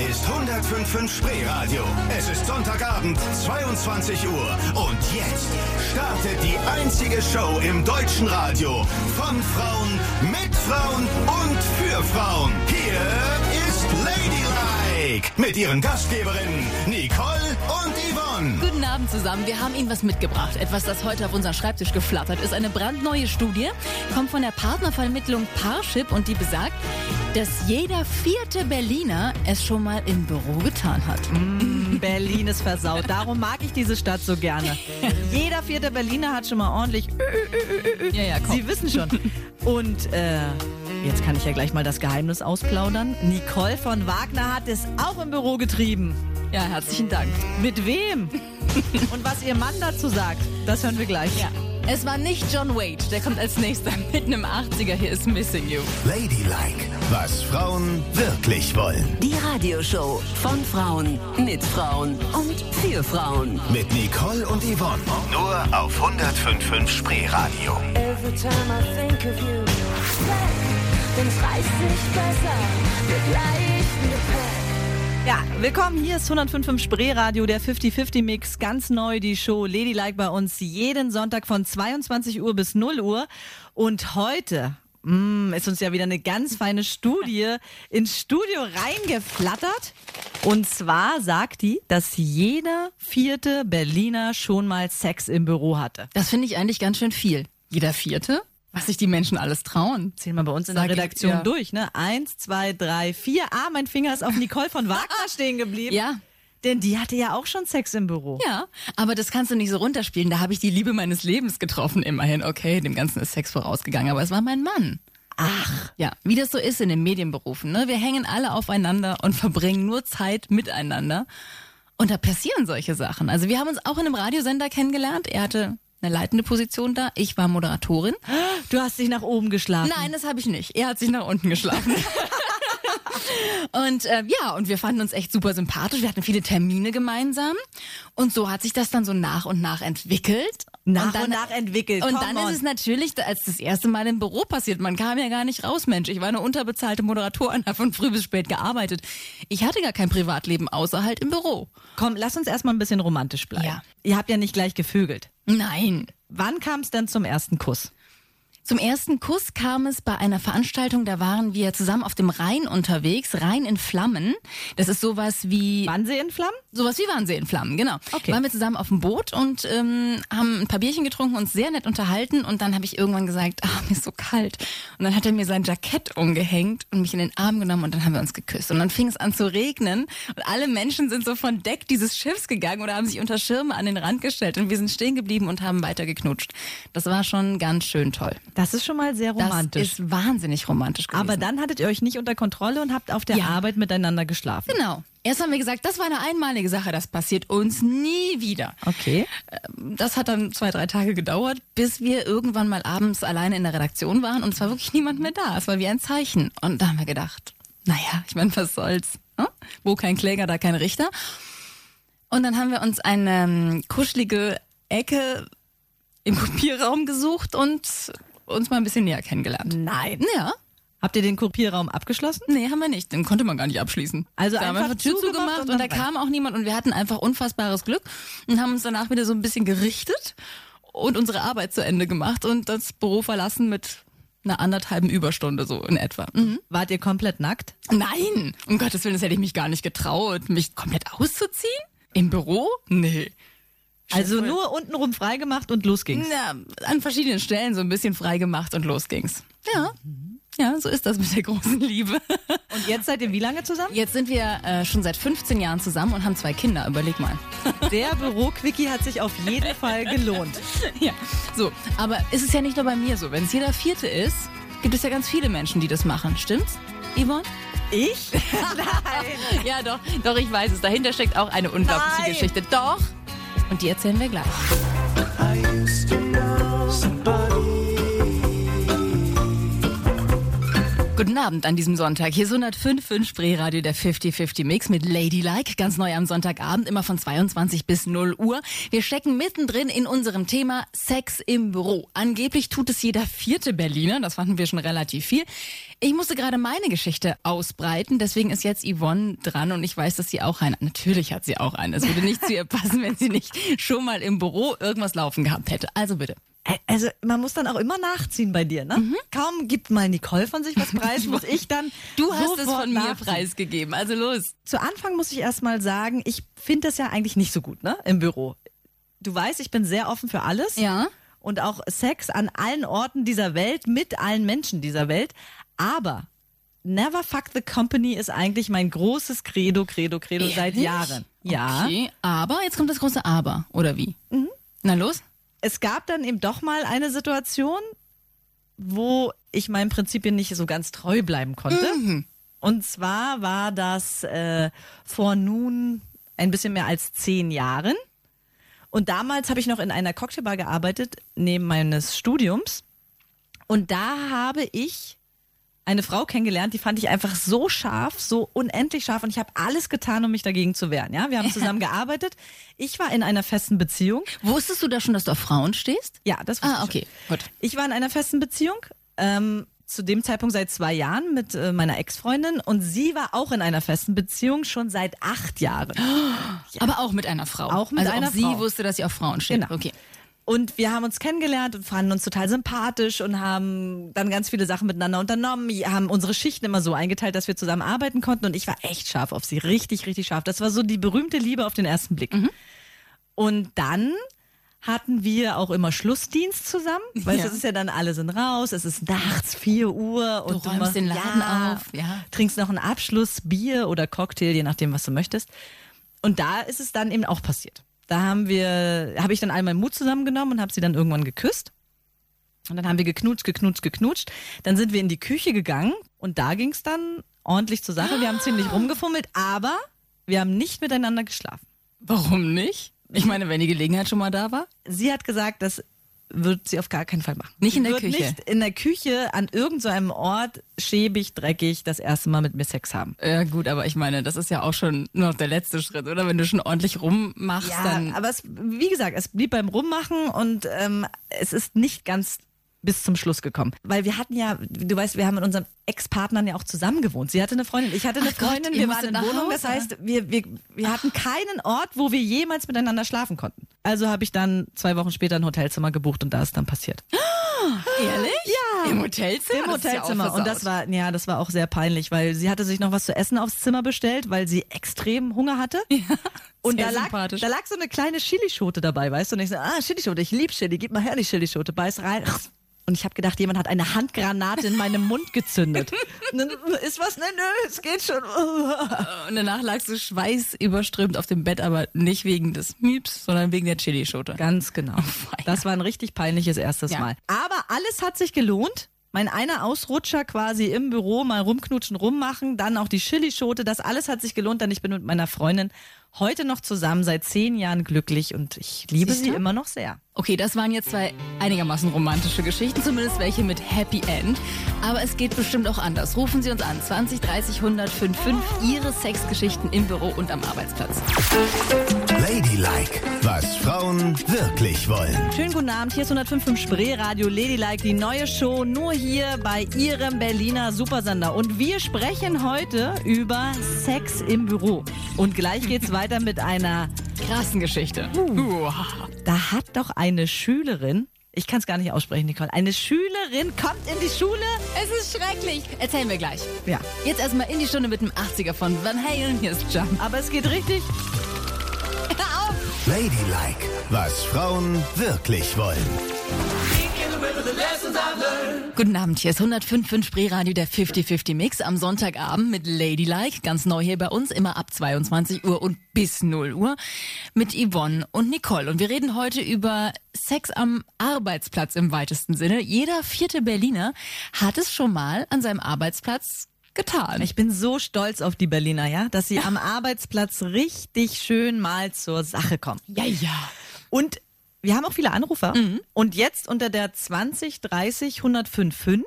ist 105.5 Spreeradio. Es ist Sonntagabend, 22 Uhr. Und jetzt startet die einzige Show im deutschen Radio. Von Frauen, mit Frauen und für Frauen. Hier ist Ladylike. Mit ihren Gastgeberinnen Nicole und Yvonne. Guten Abend zusammen. Wir haben Ihnen was mitgebracht. Etwas, das heute auf unseren Schreibtisch geflattert ist. Eine brandneue Studie kommt von der Partnervermittlung Parship und die besagt, dass jeder vierte Berliner es schon mal im Büro getan hat. Berlin ist versaut. Darum mag ich diese Stadt so gerne. Jeder vierte Berliner hat schon mal ordentlich. Ja, ja. Sie wissen schon. Und äh, jetzt kann ich ja gleich mal das Geheimnis ausplaudern. Nicole von Wagner hat es auch im Büro getrieben. Ja, herzlichen Dank. Mit wem? Und was ihr Mann dazu sagt, das hören wir gleich. Ja. Es war nicht John Wade, der kommt als nächster mit einem 80er. Hier ist Missing You. Ladylike, was Frauen wirklich wollen. Die Radioshow von Frauen, mit Frauen und für Frauen. Mit Nicole und Yvonne. Nur auf 105.5 Spreeradio. Every time I think of you, wenn's reißt sich besser mit leichtem Gepäck. Ja, willkommen. Hier ist 105.5 Spreeradio, der 50-50-Mix. Ganz neu die Show Ladylike bei uns jeden Sonntag von 22 Uhr bis 0 Uhr. Und heute mm, ist uns ja wieder eine ganz feine Studie ins Studio reingeflattert. Und zwar sagt die, dass jeder vierte Berliner schon mal Sex im Büro hatte. Das finde ich eigentlich ganz schön viel. Jeder vierte? Was sich die Menschen alles trauen. Zählen wir bei uns in Sag der ich, Redaktion ja. durch, ne? Eins, zwei, drei, vier. Ah, mein Finger ist auf Nicole von Wagner stehen geblieben. Ja. Denn die hatte ja auch schon Sex im Büro. Ja, aber das kannst du nicht so runterspielen. Da habe ich die Liebe meines Lebens getroffen. Immerhin, okay, dem Ganzen ist Sex vorausgegangen, aber es war mein Mann. Ach. Ja, wie das so ist in den Medienberufen. Ne? Wir hängen alle aufeinander und verbringen nur Zeit miteinander. Und da passieren solche Sachen. Also wir haben uns auch in einem Radiosender kennengelernt. Er hatte eine leitende Position da. Ich war Moderatorin. Du hast dich nach oben geschlafen. Nein, das habe ich nicht. Er hat sich nach unten geschlafen. und äh, ja, und wir fanden uns echt super sympathisch. Wir hatten viele Termine gemeinsam. Und so hat sich das dann so nach und nach entwickelt. Nach und, dann, und nach entwickelt. Und Come dann on. ist es natürlich, als das erste Mal im Büro passiert. Man kam ja gar nicht raus, Mensch. Ich war eine unterbezahlte Moderatorin, habe von früh bis spät gearbeitet. Ich hatte gar kein Privatleben außer halt im Büro. Komm, lass uns erstmal ein bisschen romantisch bleiben. Ja. Ihr habt ja nicht gleich gevögelt. Nein. Wann kam es denn zum ersten Kuss? Zum ersten Kuss kam es bei einer Veranstaltung, da waren wir zusammen auf dem Rhein unterwegs, Rhein in Flammen. Das ist sowas wie Wannsee in Flammen? sowas wie Wannsee in Flammen, genau. Okay. Waren wir zusammen auf dem Boot und ähm, haben ein paar Bierchen getrunken, uns sehr nett unterhalten und dann habe ich irgendwann gesagt, ah, mir ist so kalt. Und dann hat er mir sein Jackett umgehängt und mich in den Arm genommen und dann haben wir uns geküsst. Und dann fing es an zu regnen und alle Menschen sind so von Deck dieses Schiffs gegangen oder haben sich unter Schirme an den Rand gestellt und wir sind stehen geblieben und haben weiter geknutscht. Das war schon ganz schön toll. Das ist schon mal sehr romantisch. Das ist wahnsinnig romantisch gewesen. Aber dann hattet ihr euch nicht unter Kontrolle und habt auf der Ja. Arbeit miteinander geschlafen. Genau. Erst haben wir gesagt, das war eine einmalige Sache, das passiert uns nie wieder. Okay. Das hat dann zwei, drei Tage gedauert, bis wir irgendwann mal abends alleine in der Redaktion waren und es war wirklich niemand mehr da. Es war wie ein Zeichen. Und da haben wir gedacht, naja, ich meine, was soll's? Ne? Wo kein Kläger, da kein Richter. Und dann haben wir uns eine ähm, kuschelige Ecke im Kopierraum gesucht und uns mal ein bisschen näher kennengelernt. Nein. Ja. Habt ihr den Kopierraum abgeschlossen? Nee, haben wir nicht. Den konnte man gar nicht abschließen. Also da haben einfach wir einfach Tür zugemacht und und, da rein. kam auch niemand und wir hatten einfach unfassbares Glück und haben uns danach wieder so ein bisschen gerichtet und unsere Arbeit zu Ende gemacht und das Büro verlassen mit einer anderthalben Überstunde so in etwa. Mhm. Wart ihr komplett nackt? Nein, um Gottes Willen, das hätte ich mich gar nicht getraut, mich komplett auszuziehen im Büro? Nee. Also nur untenrum freigemacht und los ging's. Na, an verschiedenen Stellen so ein bisschen frei gemacht und los ging's. Ja. Ja, so ist das mit der großen Liebe. Und jetzt seid ihr wie lange zusammen? Jetzt sind wir äh, schon seit 15 Jahren zusammen und haben zwei Kinder. Überleg mal. Der Büro-Quickie hat sich auf jeden Fall gelohnt. ja, so. Aber ist es ja nicht nur bei mir so. Wenn es jeder Vierte ist, gibt es ja ganz viele Menschen, die das machen. Stimmt's, Yvonne? Ich? Nein. Ja, doch. Doch, ich weiß es. Dahinter steckt auch eine unglaubliche Nein. Geschichte. Doch. Und die erzählen wir gleich. Guten Abend an diesem Sonntag. Hier ist 105.5 Spreeradio der 50-50 Mix mit Ladylike. Ganz neu am Sonntagabend, immer von 22 bis 0 Uhr. Wir stecken mittendrin in unserem Thema Sex im Büro. Angeblich tut es jeder vierte Berliner. Das fanden wir schon relativ viel. Ich musste gerade meine Geschichte ausbreiten. Deswegen ist jetzt Yvonne dran und ich weiß, dass sie auch eine, natürlich hat sie auch eine. Es würde nicht zu ihr passen, wenn sie nicht schon mal im Büro irgendwas laufen gehabt hätte. Also bitte. Also man muss dann auch immer nachziehen bei dir, ne? Kaum gibt mal Nicole von sich was preis, muss ich dann Du hast es von mir preisgegeben. Also los. Zu Anfang muss ich erstmal sagen, ich finde das ja eigentlich nicht so gut, ne? Im Büro. Du weißt, ich bin sehr offen für alles. Ja. Und auch Sex an allen Orten dieser Welt, mit allen Menschen dieser Welt. Aber Never fuck the company ist eigentlich mein großes Credo, Credo, Credo seit Ehrlich? Jahren. Ja. Okay, aber jetzt kommt das große Aber, oder wie? Na los? Es gab dann eben doch mal eine Situation, wo ich meinen Prinzipien nicht so ganz treu bleiben konnte. Und zwar war das äh, vor nun ein bisschen mehr als zehn Jahren. Und damals habe ich noch in einer Cocktailbar gearbeitet, neben meines Studiums. Und da habe ich eine Frau kennengelernt, die fand ich einfach so scharf, so unendlich scharf und ich habe alles getan, um mich dagegen zu wehren. Ja, wir haben zusammen gearbeitet. Ich war in einer festen Beziehung. Wusstest du da schon, dass du auf Frauen stehst? Ja, das wusste Ah, ich schon. okay, gut. Ich war in einer festen Beziehung, ähm, zu dem Zeitpunkt seit zwei Jahren mit äh, meiner Ex-Freundin und sie war auch in einer festen Beziehung schon seit acht Jahren. Aber auch mit einer Frau. Auch mit also einer auch sie Frau. wusste, dass sie auf Frauen steht. Genau. Okay. Und wir haben uns kennengelernt und fanden uns total sympathisch und haben dann ganz viele Sachen miteinander unternommen, Wir haben unsere Schichten immer so eingeteilt, dass wir zusammen arbeiten konnten und ich war echt scharf auf sie, richtig, richtig scharf. Das war so die berühmte Liebe auf den ersten Blick. Und dann hatten wir auch immer Schlussdienst zusammen. Weißt Ja. du, es ist ja dann, alle sind raus, es ist nachts 4 Uhr und räumst machst- den Laden ja, auf, ja. trinkst noch einen Abschluss, Bier oder Cocktail, je nachdem, was du möchtest. Und da ist es dann eben auch passiert. Da haben wir, habe ich dann all meinen Mut zusammengenommen und habe sie dann irgendwann geküsst. Und dann haben wir geknutscht, geknutscht, geknutscht. Dann sind wir in die Küche gegangen und da ging es dann ordentlich zur Sache. Wir haben ziemlich rumgefummelt, aber wir haben nicht miteinander geschlafen. Warum nicht? Ich meine, wenn die Gelegenheit schon mal da war. Sie hat gesagt, das wird sie auf gar keinen Fall machen. Nicht in der Küche? Nicht in der Küche an irgendeinem Ort schäbig, dreckig das erste Mal mit mir Sex haben. Ja gut, aber ich meine, das ist ja auch schon nur noch der letzte Schritt, oder? Wenn du schon ordentlich rummachst, Ja, dann... aber es, wie gesagt, es blieb beim Rummachen und ähm, es ist nicht ganz bis zum Schluss gekommen. Weil wir hatten ja, du weißt, wir haben mit unseren Ex-Partnern ja auch zusammen gewohnt. Sie hatte eine Freundin, ich hatte eine Ach Gott, Freundin, ihr wir waren in Wohnung. Hause? Das heißt, wir, wir, wir hatten keinen Ort, wo wir jemals miteinander schlafen konnten. Also habe ich dann zwei Wochen später ein Hotelzimmer gebucht und da ist dann passiert. Ehrlich? Ja. Im Hotelzimmer? Im Das ist ja Hotelzimmer. und das war, ja, das war auch sehr peinlich, weil sie hatte sich noch was zu essen aufs Zimmer bestellt, weil sie extrem Hunger hatte. und sehr da lag, da lag so eine kleine Chilischote dabei, weißt du? Und ich so, ah, Chilischote, ich lieb Chili, gib mal her die Chilischote, beiß rein. Und ich habe gedacht, jemand hat eine Handgranate in meinem Mund gezündet. Ist was? Nö, nö, es geht schon. Und danach lagst du schweißüberströmt auf dem Bett, aber nicht wegen des Mieps, sondern wegen der Chilischote. Ganz genau. Das war ein richtig peinliches erstes Ja. Mal. Aber alles hat sich gelohnt. Mein einer Ausrutscher quasi im Büro, mal rumknutschen, rummachen, dann auch die Chilischote, das alles hat sich gelohnt, denn ich bin mit meiner Freundin heute noch zusammen, seit zehn Jahren glücklich und ich liebe Siehst sie du? immer noch sehr. Okay, das waren jetzt zwei einigermaßen romantische Geschichten, zumindest welche mit Happy End. Aber es geht bestimmt auch anders. Rufen Sie uns an 20 30 100 55 Ihre Sexgeschichten im Büro und am Arbeitsplatz. Ladylike, was Frauen wirklich wollen. Schönen guten Abend, hier ist 105.5 Spreeradio Ladylike, die neue Show, nur hier bei Ihrem Berliner Supersender. Und wir sprechen heute über Sex im Büro. Und gleich geht's weiter mit einer Krassen Geschichte. Uah. Da hat doch eine Schülerin, ich kann es gar nicht aussprechen, Nicole, eine Schülerin kommt in die Schule. Es ist schrecklich. Erzählen wir gleich. Ja, Jetzt erstmal in die Stunde mit dem 80er von Van Halen. Hier ist Jump. aber es geht richtig. Hör auf! Ladylike, was Frauen wirklich wollen. Guten Abend, hier ist 105.5 Spreeradio der 50-50 Mix am Sonntagabend mit Ladylike, ganz neu hier bei uns, immer ab 22 Uhr und bis 0 Uhr mit Yvonne und Nicole. Und wir reden heute über Sex am Arbeitsplatz im weitesten Sinne. Jeder vierte Berliner hat es schon mal an seinem Arbeitsplatz getan. Ich bin so stolz auf die Berliner, ja, dass sie am Arbeitsplatz richtig schön mal zur Sache kommen. ja, ja. Und wir haben auch viele Anrufer. Und jetzt unter der 20 30 1055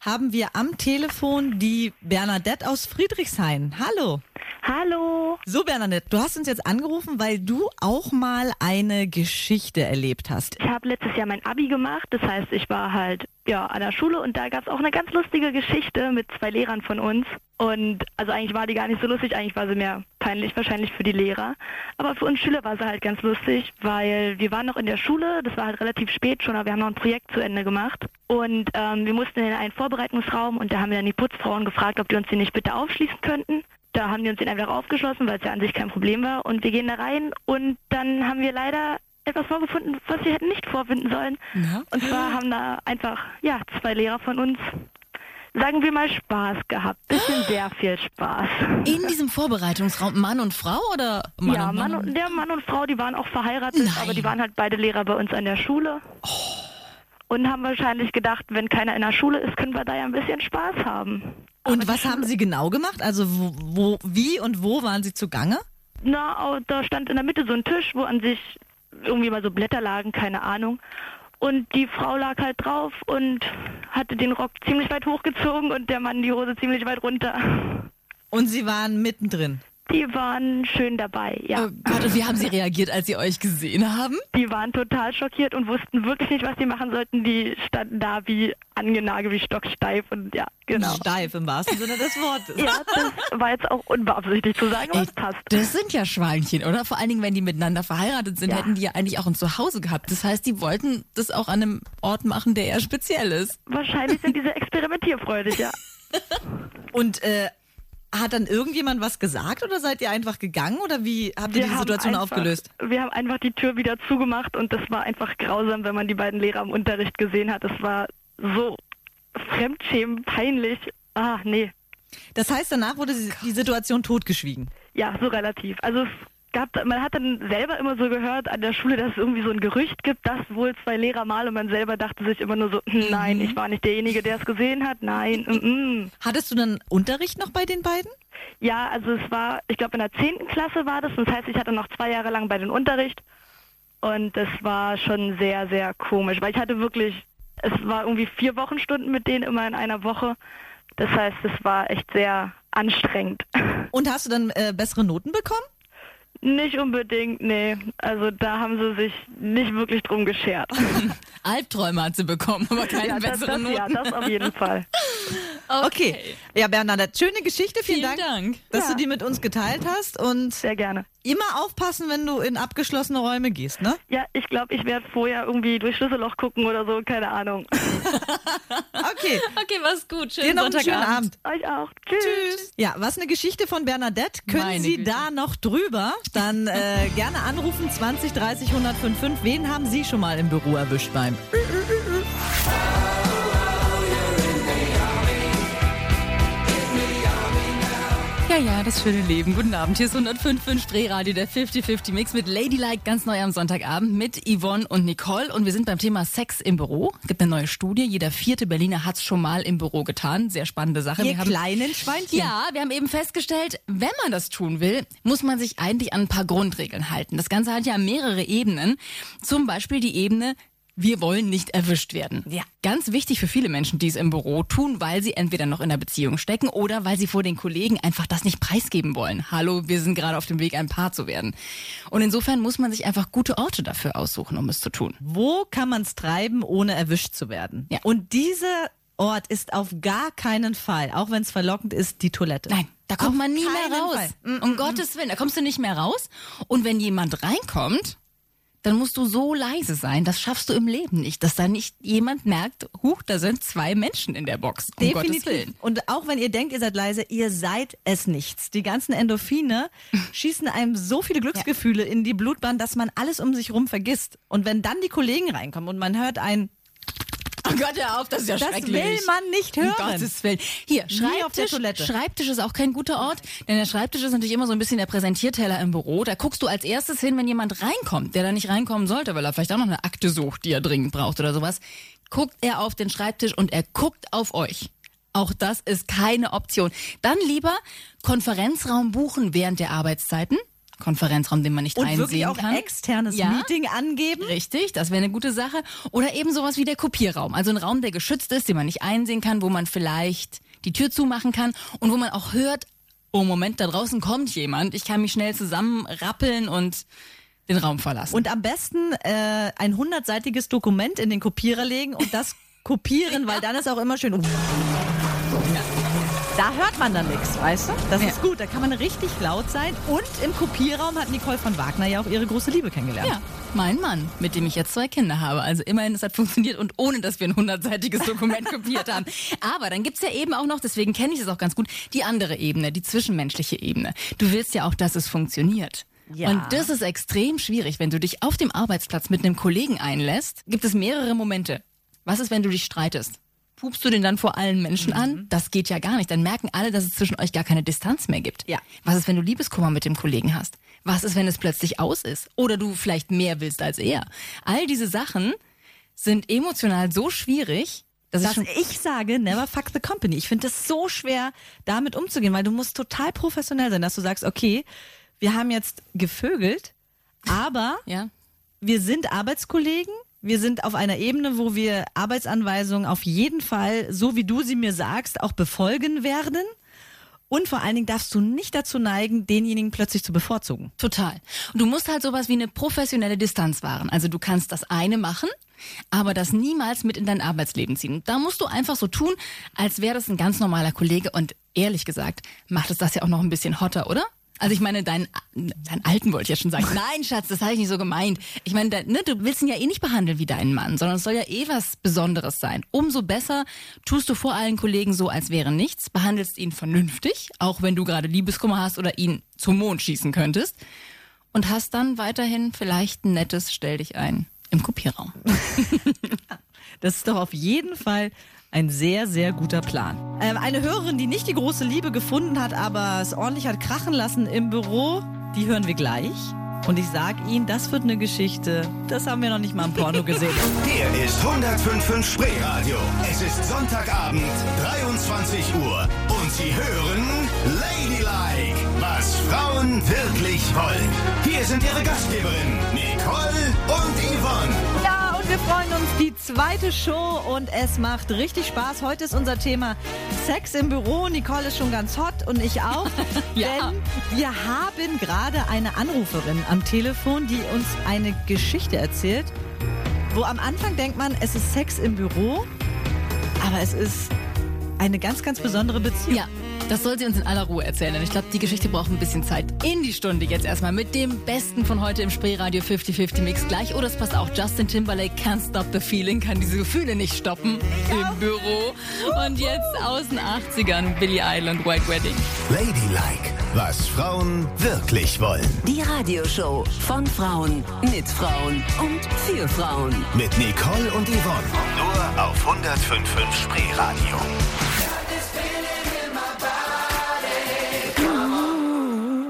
haben wir am Telefon die Bernadette aus Friedrichshain. Hallo. Hallo. So, Bernadette, du hast uns jetzt angerufen, weil du auch mal eine Geschichte erlebt hast. Ich habe letztes Jahr mein Abi gemacht. Das heißt, ich war halt ja an der Schule und da gab es auch eine ganz lustige Geschichte mit zwei Lehrern von uns. Und also eigentlich war die gar nicht so lustig, eigentlich war sie mehr peinlich wahrscheinlich für die Lehrer. Aber für uns Schüler war sie halt ganz lustig, weil wir waren noch in der Schule, das war halt relativ spät schon, aber wir haben noch ein Projekt zu Ende gemacht. Und ähm, wir mussten in einen Vorbereitungsraum und da haben wir dann die Putzfrauen gefragt, ob die uns den nicht bitte aufschließen könnten. Da haben die uns den einfach aufgeschlossen, weil es ja an sich kein Problem war. Und wir gehen da rein und dann haben wir leider etwas vorgefunden, was wir hätten nicht vorfinden sollen. Ja. Und zwar haben da einfach, ja, zwei Lehrer von uns, sagen wir mal, Spaß gehabt. Bisschen sehr viel Spaß. In diesem Vorbereitungsraum Mann und Frau oder Mann ja, und Mann und, der Mann und Frau, die waren auch verheiratet, Nein. aber die waren halt beide Lehrer bei uns an der Schule. Und haben wahrscheinlich gedacht, wenn keiner in der Schule ist, können wir da ja ein bisschen Spaß haben. Und was haben sie genau gemacht? Also wo, wo, wie und wo waren sie zugange? Na, da stand in der Mitte so ein Tisch, wo an sich irgendwie mal so Blätter lagen, keine Ahnung. Und die Frau lag halt drauf und hatte den Rock ziemlich weit hochgezogen und der Mann die Hose ziemlich weit runter. Und sie waren mittendrin. Die waren schön dabei, ja. Oh Gott, und wie haben sie reagiert, als sie euch gesehen haben? Die waren total schockiert und wussten wirklich nicht, was sie machen sollten. Die standen da wie angenagelt, wie stocksteif und ja, genau. Steif im wahrsten Sinne des Wortes. Ja, das war jetzt auch unbeabsichtigt zu sagen, aber Ey, es passt. das sind ja Schweinchen, oder? Vor allen Dingen, wenn die miteinander verheiratet sind, Ja. hätten die ja eigentlich auch ein Zuhause gehabt. Das heißt, die wollten das auch an einem Ort machen, der eher speziell ist. Wahrscheinlich sind diese experimentierfreudig, ja. Und äh, hat dann irgendjemand was gesagt oder seid ihr einfach gegangen oder wie habt ihr die haben Situation einfach, aufgelöst? Wir haben einfach die Tür wieder zugemacht und das war einfach grausam, wenn man die beiden Lehrer im Unterricht gesehen hat. Das war so fremdschämend, peinlich. Ah, nee. Das heißt, danach wurde die die Situation totgeschwiegen. Ja, so relativ. Also es gab, man hat dann selber immer so gehört an der Schule, dass es irgendwie so ein Gerücht gibt, dass wohl zwei Lehrer mal und man selber dachte sich immer nur so, hm, nein, ich war nicht derjenige, der es gesehen hat, nein, mm. Hattest du dann Unterricht noch bei den beiden? Ja, also es war, ich glaube in der 10. Klasse war das, das heißt, ich hatte noch zwei Jahre lang bei den Unterricht und das war schon sehr, sehr komisch, weil ich hatte wirklich, es war irgendwie vier Wochenstunden mit denen immer in einer Woche. Das heißt, es war echt sehr anstrengend. Und hast du dann äh, bessere Noten bekommen? Nicht unbedingt, nee. Also da haben sie sich nicht wirklich drum geschert. Albträume hat sie bekommen, aber keine ja, das, besseren das, ja, Noten. das auf jeden Fall. Okay. Ja, Bernadette, schöne Geschichte. Vielen, Vielen Dank. dass Ja. du die mit uns geteilt hast und Sehr gerne. Immer aufpassen, wenn du in abgeschlossene Räume gehst, ne? Ja, ich glaube, ich werde vorher irgendwie durch Schlüsselloch gucken oder so, keine Ahnung. Okay. Okay, was gut. Schönen Dir noch einen schönen. Abend. Euch auch. Tschüss. Tschüss. Ja, was eine Geschichte von Bernadette. Können Meine Sie Güte. da noch drüber? Dann äh, gerne anrufen 20 30 1055. Wen haben Sie schon mal im Büro erwischt beim? Ja, das schöne Leben. Guten Abend. Hier ist 105.5 Spreeradio, der 50-50 Mix mit Ladylike ganz neu am Sonntagabend mit Yvonne und Nicole. Und wir sind beim Thema Sex im Büro. Es gibt eine neue Studie. Jeder vierte Berliner hat es schon mal im Büro getan. Sehr spannende Sache. Ihr Wir haben kleinen Schweinchen. Ja, wir haben eben festgestellt, wenn man das tun will, muss man sich eigentlich an ein paar Grundregeln halten. Das Ganze hat ja mehrere Ebenen. Zum Beispiel die Ebene, wir wollen nicht erwischt werden. Ja. Ganz wichtig für viele Menschen, die es im Büro tun, weil sie entweder noch in einer Beziehung stecken oder weil sie vor den Kollegen einfach das nicht preisgeben wollen. Hallo, wir sind gerade auf dem Weg, ein Paar zu werden. Und insofern muss man sich einfach gute Orte dafür aussuchen, um es zu tun. Wo kann man es treiben, ohne erwischt zu werden? Ja. Und dieser Ort ist auf gar keinen Fall, auch wenn es verlockend ist, die Toilette. Nein, da kommt Auf man nie mehr raus. Fall. Mm, Um Gottes Willen, da kommst du nicht mehr raus. Und wenn jemand reinkommt, dann musst du so leise sein, das schaffst du im Leben nicht, dass da nicht jemand merkt, huch, da sind zwei Menschen in der Box. Um Definitiv. Und auch wenn ihr denkt, ihr seid leise, ihr seid es nichts. Die ganzen Endorphine schießen einem so viele Glücksgefühle in die Blutbahn, dass man alles um sich rum vergisst. Und wenn dann die Kollegen reinkommen und man hört ein, Oh Gott, hör auf, das ist ja das schrecklich. will man nicht hören. Um Gottes Willen. Hier, Nie auf der Schreibtisch. Schreibtisch ist auch kein guter Ort, denn der Schreibtisch ist natürlich immer so ein bisschen der Präsentierteller im Büro. Da guckst du als erstes hin, wenn jemand reinkommt, der da nicht reinkommen sollte, weil er vielleicht auch noch eine Akte sucht, die er dringend braucht oder sowas. Guckt er auf den Schreibtisch und er guckt auf euch. Auch das ist keine Option. Dann lieber Konferenzraum buchen während der Arbeitszeiten. Konferenzraum, den man nicht Und einsehen wirklich auch kann. externes Ja. Meeting angeben. Richtig, das wäre eine gute Sache. Oder eben sowas wie der Kopierraum. Also ein Raum, der geschützt ist, den man nicht einsehen kann, wo man vielleicht die Tür zumachen kann und wo man auch hört, oh Moment, da draußen kommt jemand. Ich kann mich schnell zusammenrappeln und den Raum verlassen. Und am besten äh, ein hundertseitiges Dokument in den Kopierer legen und das kopieren, weil dann ist auch immer schön. Da hört man dann nichts, weißt du? Das Ja. ist gut, da kann man richtig laut sein. Und im Kopierraum hat Nicole von Wagner ja auch ihre große Liebe kennengelernt. ja, mein Mann, mit dem ich jetzt zwei Kinder habe. Also immerhin, es hat funktioniert und ohne, dass wir ein hundertseitiges Dokument kopiert haben. Aber dann gibt's ja eben auch noch, deswegen kenne ich es auch ganz gut, die andere Ebene, die zwischenmenschliche Ebene. Du willst ja auch, dass es funktioniert. Ja. Und das ist extrem schwierig. Wenn du dich auf dem Arbeitsplatz mit einem Kollegen einlässt, gibt es mehrere Momente. Was ist, wenn du dich streitest? Pupst du den dann vor allen Menschen Mhm. an? Das geht ja gar nicht. Dann merken alle, dass es zwischen euch gar keine Distanz mehr gibt. Ja. Was ist, wenn du Liebeskummer mit dem Kollegen hast? Was ist, wenn es plötzlich aus ist? Oder du vielleicht mehr willst als er? All diese Sachen sind emotional so schwierig, dass, Dass ich sage, never fuck the company. Ich finde es so schwer, damit umzugehen, weil du musst total professionell sein, dass du sagst, okay, wir haben jetzt gevögelt, aber ja, wir sind Arbeitskollegen. Wir sind auf einer Ebene, wo wir Arbeitsanweisungen auf jeden Fall, so wie du sie mir sagst, auch befolgen werden. Und vor allen Dingen darfst du nicht dazu neigen, denjenigen plötzlich zu bevorzugen. Total. Und du musst halt sowas wie eine professionelle Distanz wahren. Also du kannst das eine machen, aber das niemals mit in dein Arbeitsleben ziehen. Da musst du einfach so tun, als wäre das ein ganz normaler Kollege. Und ehrlich gesagt, macht es das ja auch noch ein bisschen hotter, oder? Also ich meine, deinen, deinen Alten wollte ich ja schon sagen. Nein, Schatz, das habe ich nicht so gemeint. Ich meine, da- ne, du willst ihn ja eh nicht behandeln wie deinen Mann, sondern es soll ja eh was Besonderes sein. Umso besser tust du vor allen Kollegen so, als wäre nichts, behandelst ihn vernünftig, auch wenn du gerade Liebeskummer hast oder ihn zum Mond schießen könntest und hast dann weiterhin vielleicht ein nettes Stell dich ein im Kopierraum. Das ist doch auf jeden Fall ein sehr, sehr guter Plan. Ähm, eine Hörerin, die nicht die große Liebe gefunden hat, aber es ordentlich hat krachen lassen im Büro, die hören wir gleich. Und ich sag Ihnen, das wird eine Geschichte, das haben wir noch nicht mal im Porno gesehen. Hier ist 105.5 Spreeradio. Es ist Sonntagabend, 23 Uhr. Und Sie hören Ladylike, was Frauen wirklich wollen. Hier sind Ihre Gastgeberinnen, Nicole und Yvonne. Ja, wir freuen uns, die zweite Show und es macht richtig Spaß. Heute ist unser Thema Sex im Büro. Nicole ist schon ganz hot und ich auch. Ja. Denn wir haben gerade eine Anruferin am Telefon, die uns eine Geschichte erzählt, wo am Anfang denkt man, es ist Sex im Büro, aber es ist eine ganz, ganz besondere Beziehung. Ja, das soll sie uns in aller Ruhe erzählen, denn ich glaube, die Geschichte braucht ein bisschen Zeit. In die Stunde jetzt erstmal mit dem Besten von heute im Spreeradio 50-50 Mix gleich. Oh, das passt auch. Justin Timberlake Can't Stop the Feeling, kann diese Gefühle nicht stoppen im Büro. Und jetzt aus den 80ern Billie Island White Wedding. Ladylike, was Frauen wirklich wollen. Die Radioshow von Frauen, mit Frauen und für Frauen. Mit Nicole und Yvonne. Nur auf 105.5 Spreeradio.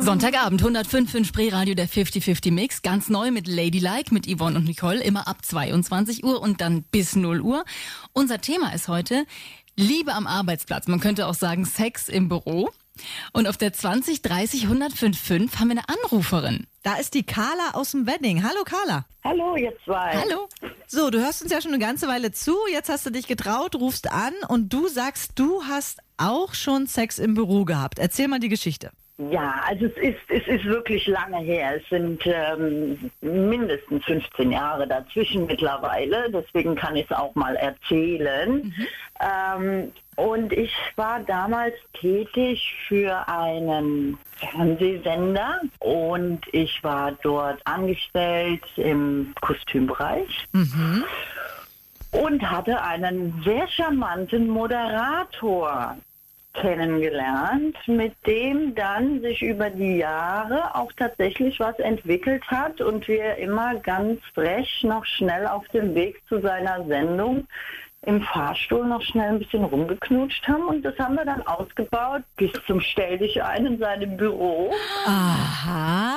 Sonntagabend 105 in Spreeradio der 50-50 Mix. Ganz neu mit Ladylike, mit Yvonne und Nicole. Immer ab 22 Uhr und dann bis 0 Uhr. Unser Thema ist heute Liebe am Arbeitsplatz. Man könnte auch sagen Sex im Büro. Und auf der 20 30 105 haben wir eine Anruferin. Da ist die Carla aus dem Wedding. Hallo Carla. Hallo, ihr zwei. Hallo. So, du hörst uns ja schon eine ganze Weile zu. Jetzt hast du dich getraut, rufst an und du sagst, du hast auch schon Sex im Büro gehabt. Erzähl mal die Geschichte. Ja, also es ist, es ist wirklich lange her. Es sind ähm, mindestens 15 Jahre dazwischen mittlerweile. Deswegen kann ich es auch mal erzählen. Ähm, und ich war damals tätig für einen Fernsehsender und ich war dort angestellt im Kostümbereich. und hatte einen sehr charmanten Moderator kennengelernt, mit dem dann sich über die Jahre auch tatsächlich was entwickelt hat und wir immer ganz frech noch schnell auf dem Weg zu seiner Sendung im Fahrstuhl noch schnell ein bisschen rumgeknutscht haben und das haben wir dann ausgebaut bis zum Stell dich ein in seinem Büro. Aha.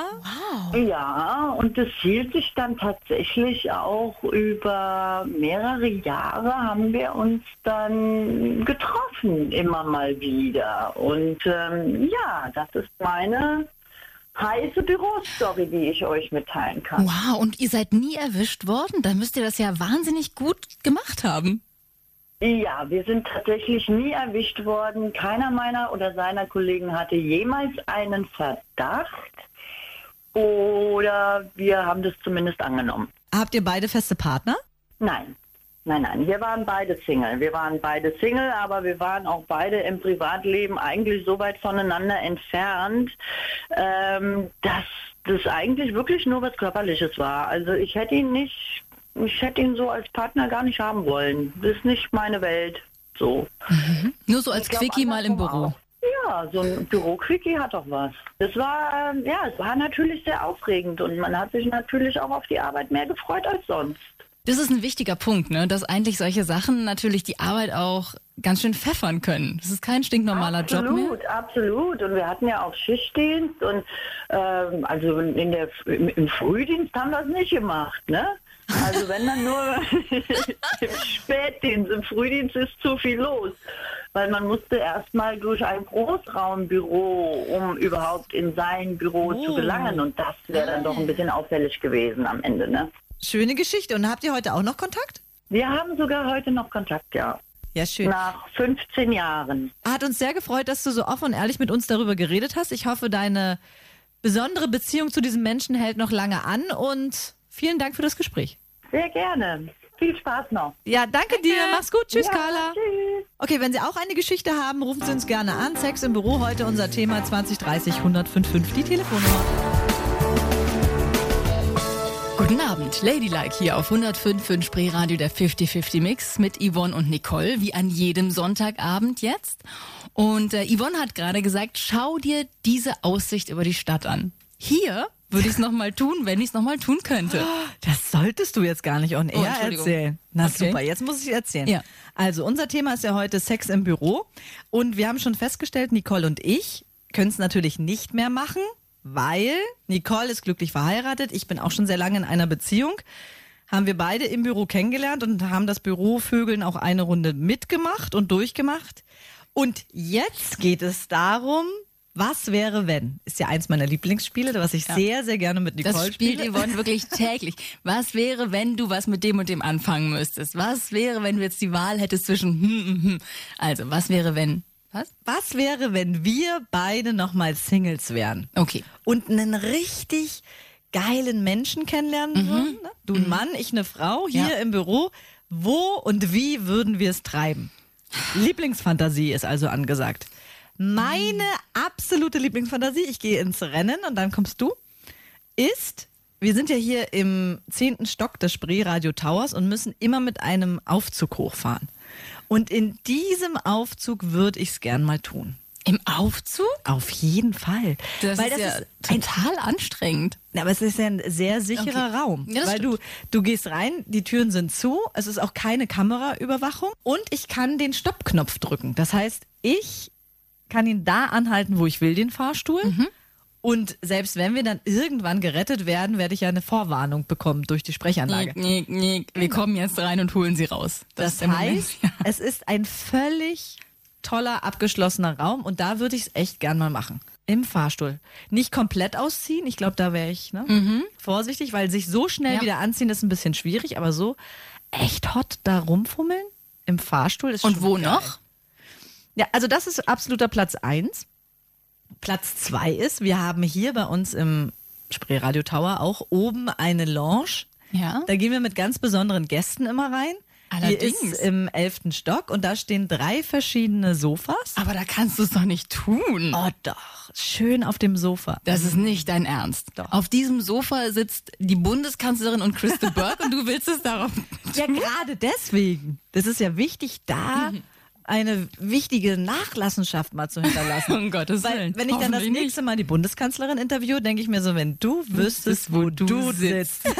Ja, und das hielt sich dann tatsächlich auch über mehrere Jahre haben wir uns dann getroffen, immer mal wieder. Und ähm, ja, das ist meine heiße Bürostory, die ich euch mitteilen kann. Wow, und ihr seid nie erwischt worden? Dann müsst ihr das ja wahnsinnig gut gemacht haben. Ja, wir sind tatsächlich nie erwischt worden. Keiner meiner oder seiner Kollegen hatte jemals einen Verdacht. Oder wir haben das zumindest angenommen. Habt ihr beide feste Partner? Nein. Nein, nein, wir waren beide Single. Wir waren beide Single, aber wir waren auch beide im Privatleben eigentlich so weit voneinander entfernt, ähm, dass das eigentlich wirklich nur was Körperliches war. Also ich hätte ihn nicht, ich hätte ihn so als Partner gar nicht haben wollen. Das ist nicht meine Welt. So. Nur so als glaub, Quickie mal im Büro. auch. Ja, so ein Büro-Quickie hat doch was. Das war, ähm, ja, es war natürlich sehr aufregend und man hat sich natürlich auch auf die Arbeit mehr gefreut als sonst. Das ist ein wichtiger Punkt, ne? dass eigentlich solche Sachen natürlich die Arbeit auch ganz schön pfeffern können. Das ist kein stinknormaler Job mehr. Absolut, absolut. Und wir hatten ja auch Schichtdienst und ähm, also in der, im, im Frühdienst haben wir es nicht gemacht, ne? Also wenn dann nur im Spätdienst, im Frühdienst ist zu viel los. Weil man musste erstmal durch ein Großraumbüro, um überhaupt in sein Büro Oh. zu gelangen. Und das wäre dann doch ein bisschen auffällig gewesen am Ende, ne? Schöne Geschichte. Und habt ihr heute auch noch Kontakt? Wir haben sogar heute noch Kontakt, ja. Ja, schön. Nach 15 Jahren. Hat uns sehr gefreut, dass du so offen und ehrlich mit uns darüber geredet hast. Ich hoffe, deine besondere Beziehung zu diesem Menschen hält noch lange an und vielen Dank für das Gespräch. Sehr gerne. Viel Spaß noch. Ja, danke, dir. Mach's gut. Tschüss, Ja, Carla. Tschüss. Okay, wenn Sie auch eine Geschichte haben, rufen Sie uns gerne an. Sex im Büro heute unser Thema 2030 1055 die Telefonnummer. Guten Abend, Ladylike hier auf 105 in Spreeradio der 50-50 Mix mit Yvonne und Nicole, wie an jedem Sonntagabend jetzt. Und äh, Yvonne hat gerade gesagt, schau dir diese Aussicht über die Stadt an. Hier würde ich es nochmal tun, wenn ich es nochmal tun könnte. Das solltest du jetzt gar nicht on Oh, air Entschuldigung. erzählen. Na Okay. super, jetzt muss ich erzählen. Ja. Also, unser Thema ist ja heute Sex im Büro. Und wir haben schon festgestellt, Nicole und ich können es natürlich nicht mehr machen, weil Nicole ist glücklich verheiratet. Ich bin auch schon sehr lange in einer Beziehung. Haben wir beide im Büro kennengelernt und haben das Bürovögeln auch eine Runde mitgemacht und durchgemacht. Und jetzt geht es darum, was wäre, wenn? Ist ja eins meiner Lieblingsspiele, was ich sehr, sehr gerne mit Nicole Das spielt spiele. Yvonne wirklich täglich. Was wäre, wenn du was mit dem und dem anfangen müsstest? Was wäre, wenn du jetzt die Wahl hättest zwischen hm, hm, hm? Also, was wäre, wenn? Was? Was wäre, wenn wir beide nochmal Singles wären Okay. und einen richtig geilen Menschen kennenlernen würden? Ne? Du ein Mann, ich eine Frau, hier Ja. im Büro. Wo und wie würden wir es treiben? Lieblingsfantasie ist also angesagt. Meine absolute Lieblingsfantasie, ich gehe ins Rennen und dann kommst du, ist, wir sind ja hier im zehnten Stock des Spree Radio Towers und müssen immer mit einem Aufzug hochfahren. Und in diesem Aufzug würde ich es gern mal tun. Im Aufzug? Auf jeden Fall. Das Weil ist das ja ist total anstrengend. Aber es ist ja ein sehr sicherer Okay. Raum. Ja, weil du, du gehst rein, die Türen sind zu, es ist auch keine Kameraüberwachung und ich kann den Stoppknopf drücken. Das heißt, ich kann ihn da anhalten, wo ich will, den Fahrstuhl. Mhm. Und selbst wenn wir dann irgendwann gerettet werden, werde ich ja eine Vorwarnung bekommen durch die Sprechanlage. Nick, Nick, Nick. Wir kommen jetzt rein und holen sie raus. Das, Moment. heißt, es ist ein völlig toller, abgeschlossener Raum und da würde ich es echt gern mal machen. Im Fahrstuhl. Nicht komplett ausziehen, ich glaube, da wäre ich ne? vorsichtig, weil sich so schnell Mhm. Ja. wieder anziehen ist ein bisschen schwierig, aber so echt hot da rumfummeln im Fahrstuhl ist Und schon wo geil. noch? Ja, also das ist absoluter Platz eins. Platz zwei ist, wir haben hier bei uns im Spreeradio Tower auch oben eine Lounge. Ja. Da gehen wir mit ganz besonderen Gästen immer rein. Allerdings. Die ist im elften Stock und da stehen drei verschiedene Sofas. Aber da kannst du es doch nicht tun. Oh doch, schön auf dem Sofa. Das ist nicht dein Ernst. Doch. Auf diesem Sofa sitzt die Bundeskanzlerin und Christa Burke und du willst es darauf. Ja, gerade deswegen. Das ist ja wichtig, da eine wichtige Nachlassenschaft mal zu hinterlassen. Um Gottes Weil, Willen. wenn ich dann das nächste Mal die Bundeskanzlerin interview, denke ich mir so, wenn du wüsstest, wo du sitzt.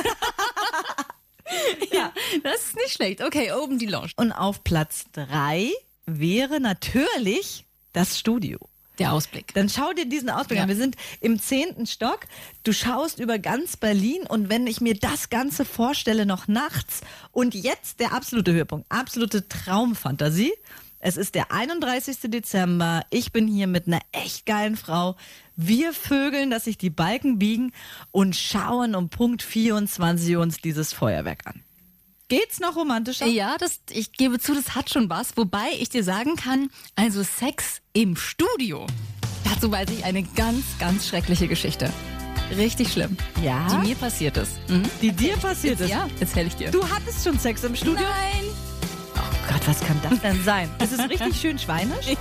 Ja, das ist nicht schlecht. Okay, oben die Lounge. Und auf Platz drei wäre natürlich das Studio. Der Ausblick. Dann schau dir diesen Ausblick Ja. an. Wir sind im zehnten Stock. Du schaust über ganz Berlin und wenn ich mir das Ganze vorstelle, noch nachts und jetzt der absolute Höhepunkt, absolute Traumfantasie. Es ist der 31. Dezember. Ich bin hier mit einer echt geilen Frau. Wir vögeln, dass sich die Balken biegen und schauen um Punkt 24 uns dieses Feuerwerk an. Geht's noch romantischer? Ja, das, ich gebe zu, das hat schon was. Wobei ich dir sagen kann, also Sex im Studio. Dazu weiß ich eine ganz, ganz schreckliche Geschichte. Richtig schlimm. Ja? Die mir passiert ist. Mhm. Die dir passiert ist? Ja, erzähl ich dir. Du hattest schon Sex im Studio? Nein. Oh Gott, was kann das denn sein? Das ist richtig schön schweinisch.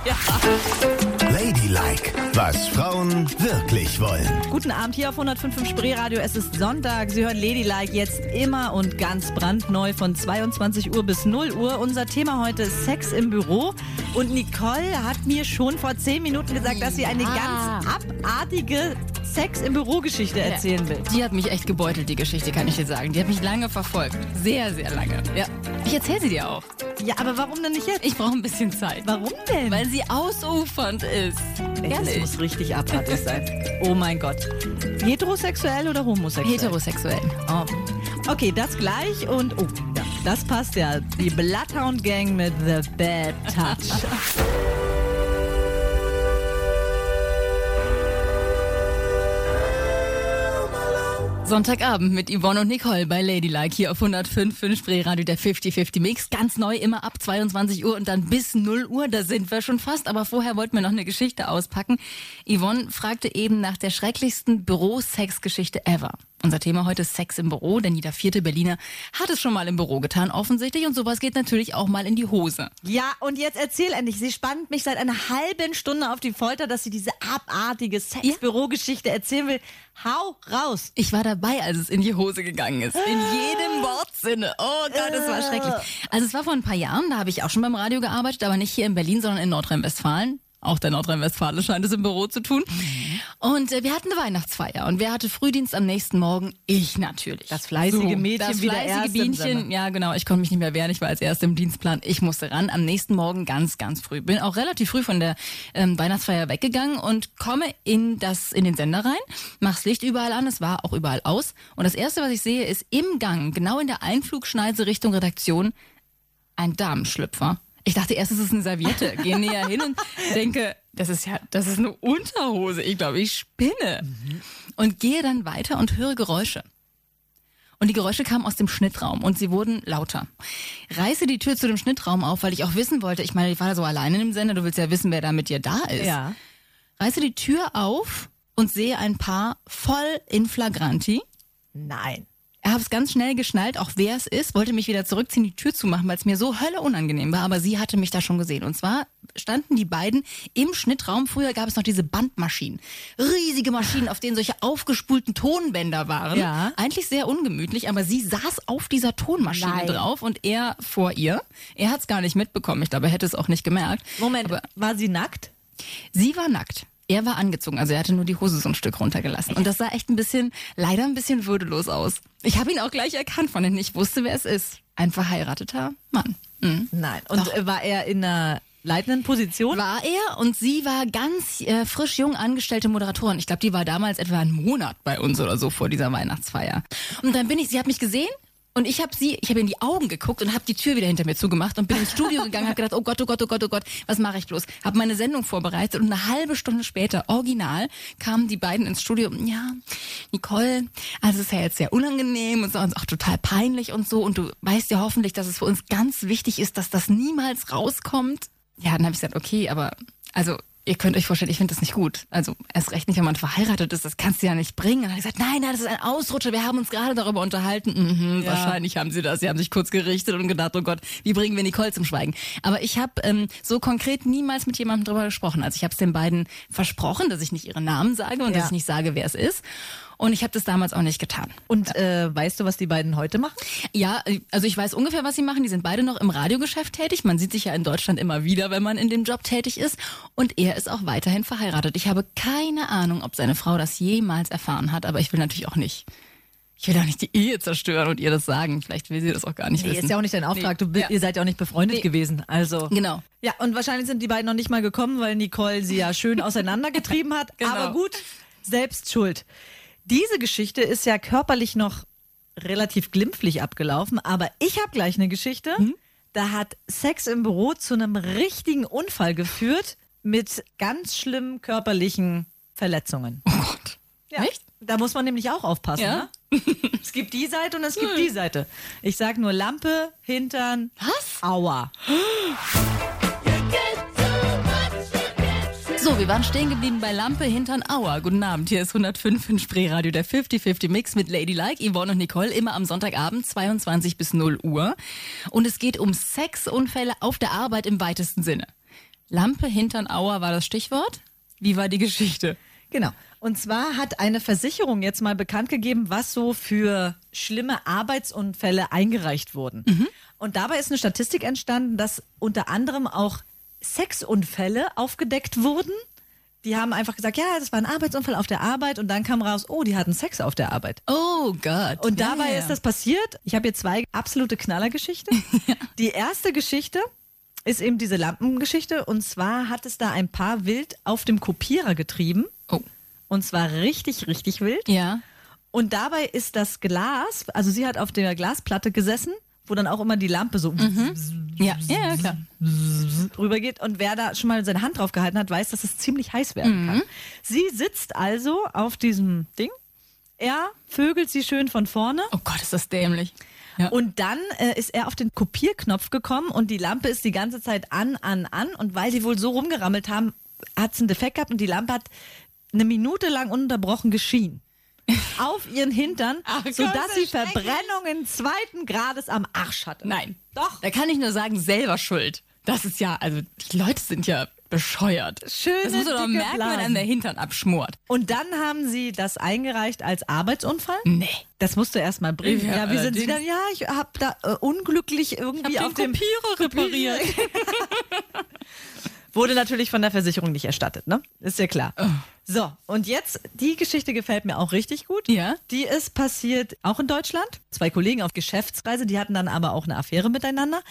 Ladylike, was Frauen wirklich wollen. Guten Abend hier auf 105 Spreeradio. Es ist Sonntag. Sie hören Ladylike jetzt immer und ganz brandneu von 22 Uhr bis 0 Uhr. Unser Thema heute ist Sex im Büro. Und Nicole hat mir schon vor 10 Minuten gesagt, dass sie eine Ja. ganz abartige Sex im Büro-Geschichte erzählen will. Die hat mich echt gebeutelt, die Geschichte, kann ich dir sagen. Die hat mich lange verfolgt. Sehr, sehr lange. Ja. Ich erzähle sie dir auch. Ja, aber warum denn nicht jetzt? Ich brauche ein bisschen Zeit. Warum denn? Weil sie ausufernd ist. das muss richtig abartig sein. Oh mein Gott. Heterosexuell oder homosexuell? Heterosexuell. Oh. Okay, das gleich und oh, das passt ja. Die Bloodhound Gang mit The Bad Touch. Sonntagabend mit Yvonne und Nicole bei Ladylike hier auf 105 Spreeradio der 50-50 Mix. Ganz neu, immer ab 22 Uhr und dann bis 0 Uhr. Da sind wir schon fast. Aber vorher wollten wir noch eine Geschichte auspacken. Yvonne fragte eben nach der schrecklichsten Bürosex-Geschichte ever. Unser Thema heute ist Sex im Büro, denn jeder vierte Berliner hat es schon mal im Büro getan, offensichtlich. Und sowas geht natürlich auch mal in die Hose. Ja, und jetzt erzähl endlich. Sie spannt mich seit einer halben Stunde auf die Folter, dass sie diese abartige Sex-Büro-Geschichte erzählen will. Hau raus. Ich war dabei, als es in die Hose gegangen ist. In jedem Wortsinne. Oh Gott, es war schrecklich. Also es war vor ein paar Jahren, da habe ich auch schon beim Radio gearbeitet, aber nicht hier in Berlin, sondern in Nordrhein-Westfalen. Auch der Nordrhein-Westfale scheint es im Büro zu tun. Und äh, wir hatten eine Weihnachtsfeier und wer hatte Frühdienst am nächsten Morgen? Ich natürlich. Das fleißige Mädchen, das fleißige Bienchen. Ja, genau. Ich konnte mich nicht mehr wehren. Ich war als Erste im Dienstplan. Ich musste ran. Am nächsten Morgen ganz, ganz früh. Bin auch relativ früh von der ähm, Weihnachtsfeier weggegangen und komme in das in den Sender rein. Mach's Licht überall an. Es war auch überall aus. Und das erste, was ich sehe, ist im Gang, genau in der Einflugschneise Richtung Redaktion, ein Damenschlüpfer. Ich dachte erst, es ist eine Serviette. Gehe näher hin und denke, das ist ja, das ist eine Unterhose. Ich glaube, ich spinne. Und gehe dann weiter und höre Geräusche. Und die Geräusche kamen aus dem Schnittraum und sie wurden lauter. Reiße die Tür zu dem Schnittraum auf, weil ich auch wissen wollte, ich meine, ich war da so alleine im Sender, du willst ja wissen, wer da mit dir da ist. Ja. Reiße die Tür auf und sehe ein Paar voll in flagranti. Nein. Er habe es ganz schnell geschnallt, auch wer es ist, wollte mich wieder zurückziehen, die Tür zumachen, weil es mir so hölle unangenehm war, aber sie hatte mich da schon gesehen. Und zwar standen die beiden im Schnittraum. Früher gab es noch diese Bandmaschinen. Riesige Maschinen, auf denen solche aufgespulten Tonbänder waren. Ja. Eigentlich sehr ungemütlich, aber sie saß auf dieser Tonmaschine Nein. drauf und er vor ihr. Er hat es gar nicht mitbekommen. Ich glaube, er hätte es auch nicht gemerkt. Moment, Aber war sie nackt? Sie war nackt. Er war angezogen, also er hatte nur die Hose so ein Stück runtergelassen. Und das sah echt ein bisschen, leider ein bisschen würdelos aus. Ich habe ihn auch gleich erkannt von hinten. Ich wusste, wer es ist. Ein verheirateter Mann. Mhm. Nein. Und äh, war er in einer leitenden Position? War er und sie war ganz äh, frisch jung angestellte Moderatorin. Ich glaube, die war damals etwa einen Monat bei uns oder so vor dieser Weihnachtsfeier. Und dann bin ich, sie hat mich gesehen und ich habe sie, ich habe in die Augen geguckt und habe die Tür wieder hinter mir zugemacht und bin ins Studio gegangen, habe gedacht, oh Gott, oh Gott, oh Gott, oh Gott, was mache ich bloß? Habe meine Sendung vorbereitet und eine halbe Stunde später, original, kamen die beiden ins Studio. Ja, Nicole, also es ist ja jetzt sehr unangenehm und so und auch total peinlich und so und du weißt ja hoffentlich, dass es für uns ganz wichtig ist, dass das niemals rauskommt. Ja, dann habe ich gesagt, okay, aber also ihr könnt euch vorstellen, ich finde das nicht gut. Also erst recht nicht, wenn man verheiratet ist, das kannst du ja nicht bringen. Und dann habe ich gesagt, nein, nein, das ist ein Ausrutscher, wir haben uns gerade darüber unterhalten. Mhm, Wahrscheinlich haben sie das. Sie haben sich kurz gerichtet und gedacht, oh Gott, wie bringen wir Nicole zum Schweigen? Aber ich habe ähm, so konkret niemals mit jemandem darüber gesprochen. Also ich habe es den beiden versprochen, dass ich nicht ihre Namen sage und Ja. dass ich nicht sage, wer es ist. Und ich habe das damals auch nicht getan. Und äh, weißt du, was die beiden heute machen? Ja, also ich weiß ungefähr, was sie machen. Die sind beide noch im Radiogeschäft tätig. Man sieht sich ja in Deutschland immer wieder, wenn man in dem Job tätig ist. Und er ist auch weiterhin verheiratet. Ich habe keine Ahnung, ob seine Frau das jemals erfahren hat, aber ich will natürlich auch nicht. Ich will auch nicht die Ehe zerstören und ihr das sagen. Vielleicht will sie das auch gar nicht Nee, wissen. ist ja auch nicht dein Auftrag. Nee. Du, Ja. Ihr seid ja auch nicht befreundet Nee. gewesen. Also. Genau. Ja, und wahrscheinlich sind die beiden noch nicht mal gekommen, weil Nicole sie ja schön auseinandergetrieben hat. Genau. Aber gut, selbst schuld. Diese Geschichte ist ja körperlich noch relativ glimpflich abgelaufen, aber ich habe gleich eine Geschichte. Da hat Sex im Büro zu einem richtigen Unfall geführt mit ganz schlimmen körperlichen Verletzungen. Oh Gott. Ja. Echt? Da muss man nämlich auch aufpassen. Ja? Ne? es gibt die Seite und es gibt die Seite. Ich sag nur Lampe, Hintern, Was? Aua. So, wir waren stehen geblieben bei Lampe Hintern Auer. Guten Abend, hier ist 105 in Spreeradio, der 50-50 Mix mit Ladylike, Yvonne und Nicole, immer am Sonntagabend, 22 bis 0 Uhr. Und es geht um Sexunfälle auf der Arbeit im weitesten Sinne. Lampe Hintern Auer war das Stichwort. Wie war die Geschichte? Genau. Und zwar hat eine Versicherung jetzt mal bekannt gegeben, was so für schlimme Arbeitsunfälle eingereicht wurden. Und dabei ist eine Statistik entstanden, dass unter anderem auch Sexunfälle aufgedeckt wurden. Die haben einfach gesagt, ja, das war ein Arbeitsunfall auf der Arbeit und dann kam raus, oh, die hatten Sex auf der Arbeit. Oh Gott. Und Ja, dabei ja, ja. ist das passiert. Ich habe hier zwei absolute Knallergeschichten. Die erste Geschichte ist eben diese Lampengeschichte. Und zwar hat es da ein Paar wild auf dem Kopierer getrieben. Oh. Und zwar richtig, richtig wild. Ja. Und dabei ist das Glas, also sie hat auf der Glasplatte gesessen, wo dann auch immer die Lampe so Ja, ja, ja, klar. rübergeht. Und wer da schon mal seine Hand drauf gehalten hat, weiß, dass es ziemlich heiß werden kann. Sie sitzt also auf diesem Ding. Er vögelt sie schön von vorne. Oh Gott, ist das dämlich. Ja. Und dann äh, ist er auf den Kopierknopf gekommen und die Lampe ist die ganze Zeit an, an, an. Und weil die wohl so rumgerammelt haben, hat es einen Defekt gehabt und die Lampe hat eine Minute lang ununterbrochen geschehen. Auf ihren Hintern, Ach sodass so sie. Verbrennungen zweiten Grades am Arsch hatte. Nein. Doch. Da kann ich nur sagen, selber schuld. Das ist ja, also die Leute sind ja bescheuert. Schöne, das muss man doch merken, wenn Blasen. einem der Hintern abschmort. Und dann haben sie das eingereicht als Arbeitsunfall. Nee. Das musst du erst mal bringen. Ja, Ja, wie sind sie dann? Ja, ich habe da äh, unglücklich irgendwie auf dem Kopierer repariert. Wurde natürlich von der Versicherung nicht erstattet, ne? Ist ja klar. So, und jetzt, die Geschichte gefällt mir auch richtig gut. Ja. Die ist passiert auch in Deutschland. Zwei Kollegen auf Geschäftsreise, die hatten dann aber auch eine Affäre miteinander,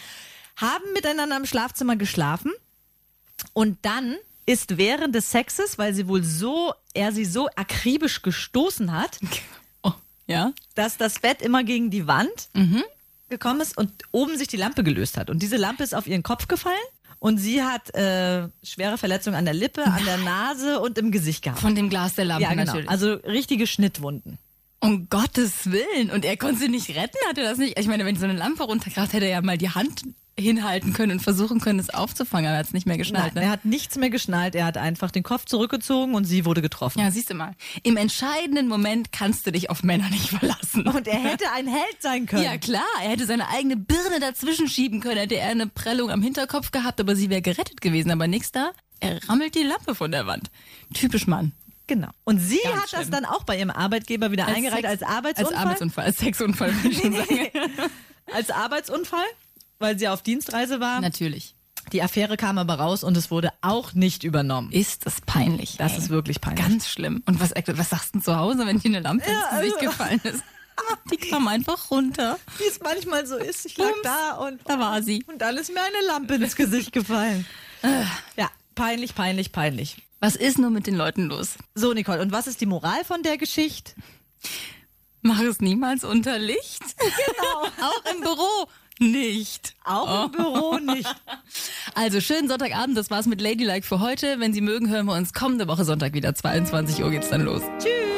haben miteinander im Schlafzimmer geschlafen und dann ist während des Sexes, weil sie wohl so, er sie so akribisch gestoßen hat, Oh, ja? dass das Bett immer gegen die Wand gekommen ist und oben sich die Lampe gelöst hat. Und diese Lampe ist auf ihren Kopf gefallen und sie hat äh, schwere Verletzungen an der Lippe, an der Nase und im Gesicht gehabt. Von dem Glas der Lampe ja, genau. natürlich. Also richtige Schnittwunden. Um Gottes Willen. Und er konnte sie nicht retten, hat er das nicht? Ich meine, wenn so eine Lampe runterkracht, hätte er ja mal die Hand hinhalten können und versuchen können, es aufzufangen, aber er hat es nicht mehr geschnallt. Nein, ne? er hat nichts mehr geschnallt, er hat einfach den Kopf zurückgezogen und sie wurde getroffen. Ja, siehst du mal. Im entscheidenden Moment kannst du dich auf Männer nicht verlassen. Und er hätte ein Held sein können. Ja, klar, er hätte seine eigene Birne dazwischen schieben können, hätte er eine Prellung am Hinterkopf gehabt, aber sie wäre gerettet gewesen, aber nix da. Er rammelt die Lampe von der Wand. Typisch Mann. Genau. Und sie Ganz hat das schlimm. dann auch bei ihrem Arbeitgeber wieder eingereicht als Arbeitsunfall. Als Arbeitsunfall, als Sexunfall, würde ich schon sagen. als Arbeitsunfall, weil sie auf Dienstreise war. Natürlich. Die Affäre kam aber raus und es wurde auch nicht übernommen. Ist das peinlich. Das ey. ist wirklich peinlich. Ganz schlimm. Und was, was sagst du denn zu Hause, wenn dir eine Lampe ins Ja, Gesicht also- gefallen ist? Die kam einfach runter. Wie es manchmal so ist. Ich lag Bums. da und Da war sie. Und dann ist mir eine Lampe ins Gesicht gefallen. ja, peinlich, peinlich, peinlich. Was ist nur mit den Leuten los? So, Nicole, und was ist die Moral von der Geschichte? Mach es niemals unter Licht. Genau. Auch im Büro nicht. Auch im Büro nicht. Also schönen Sonntagabend, das war's mit Ladylike für heute. Wenn Sie mögen, hören wir uns kommende Woche Sonntag wieder. 22 Uhr geht's dann los. Tschüss.